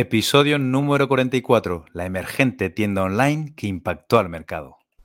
Episodio número 44, la emergente tienda online que impactó al mercado.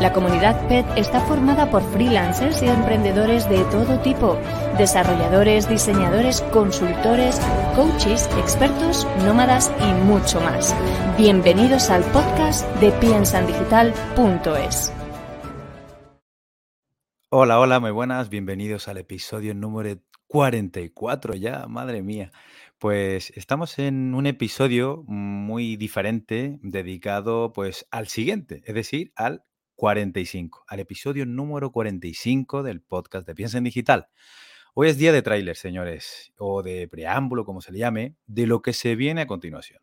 La comunidad PET está formada por freelancers y emprendedores de todo tipo, desarrolladores, diseñadores, consultores, coaches, expertos, nómadas y mucho más. Bienvenidos al podcast de piensandigital.es. Hola, hola, muy buenas, bienvenidos al episodio número 44 ya, madre mía. Pues estamos en un episodio muy diferente dedicado pues al siguiente, es decir, al 45, al episodio número 45 del podcast de Piensa en Digital. Hoy es día de tráiler, señores, o de preámbulo, como se le llame, de lo que se viene a continuación.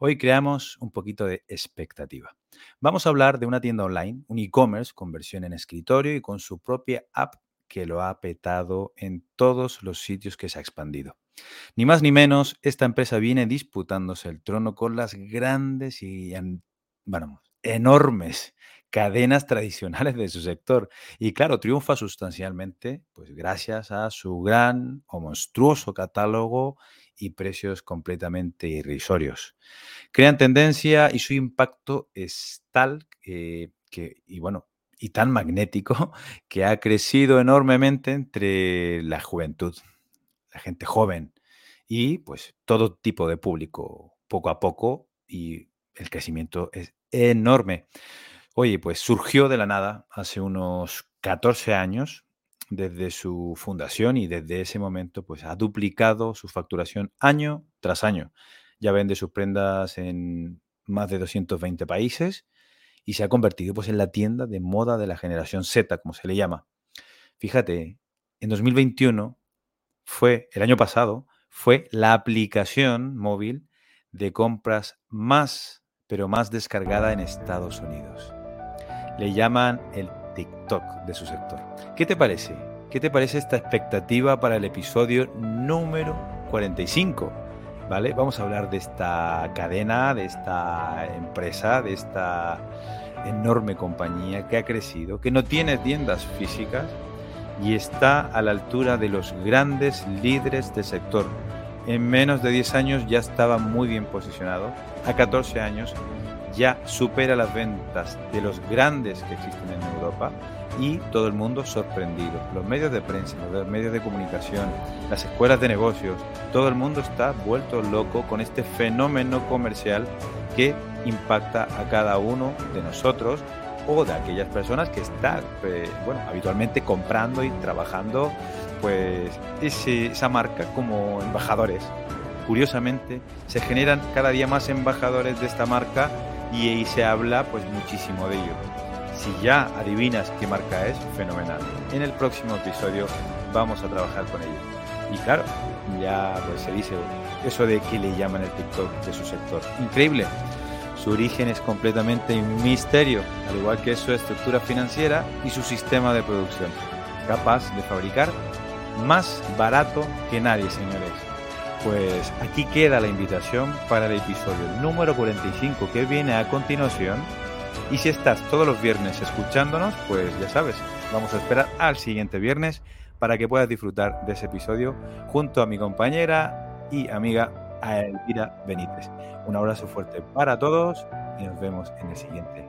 Hoy creamos un poquito de expectativa. Vamos a hablar de una tienda online, un e-commerce con versión en escritorio y con su propia app que lo ha petado en todos los sitios que se ha expandido. Ni más ni menos, esta empresa viene disputándose el trono con las grandes y enormes cadenas tradicionales de su sector. Y claro, triunfa sustancialmente, pues gracias a su gran o monstruoso catálogo y precios completamente irrisorios. Crean tendencia y su impacto es tal que, y bueno, y tan magnético que ha crecido enormemente entre la juventud, la gente joven y pues todo tipo de público poco a poco y el crecimiento es enorme. Oye, pues surgió de la nada hace unos 14 años desde su fundación y desde ese momento pues ha duplicado su facturación año tras año. Ya vende sus prendas en más de 220 países y se ha convertido pues en la tienda de moda de la generación Z, como se le llama. Fíjate, en 2021 fue, el año pasado, fue la aplicación móvil de compras más, pero más descargada en Estados Unidos. Le llaman el TikTok de su sector. ¿Qué te parece? ¿Qué te parece esta expectativa para el episodio número 45? ¿Vale? Vamos a hablar de esta cadena, de esta empresa, de esta enorme compañía que ha crecido, que no tiene tiendas físicas y está a la altura de los grandes líderes del sector. En menos de 10 años ya estaba muy bien posicionado. A 14 años ya supera las ventas de los grandes que existen en Europa y todo el mundo sorprendido. Los medios de prensa, los medios de comunicación, las escuelas de negocios, todo el mundo está vuelto loco con este fenómeno comercial que impacta a cada uno de nosotros o de aquellas personas que están eh, bueno, habitualmente comprando y trabajando pues esa marca como embajadores. Curiosamente, se generan cada día más embajadores de esta marca y, y se habla pues muchísimo de ello. Si ya adivinas qué marca es, fenomenal. En el próximo episodio vamos a trabajar con ello. Y claro, ya pues se dice eso de que le llaman el TikTok de su sector. Increíble. Su origen es completamente un misterio, al igual que su estructura financiera y su sistema de producción, capaz de fabricar más barato que nadie, señores. Pues aquí queda la invitación para el episodio número 45 que viene a continuación. Y si estás todos los viernes escuchándonos, pues ya sabes, vamos a esperar al siguiente viernes para que puedas disfrutar de ese episodio junto a mi compañera y amiga a Elvira Benítez. Un abrazo fuerte para todos y nos vemos en el siguiente.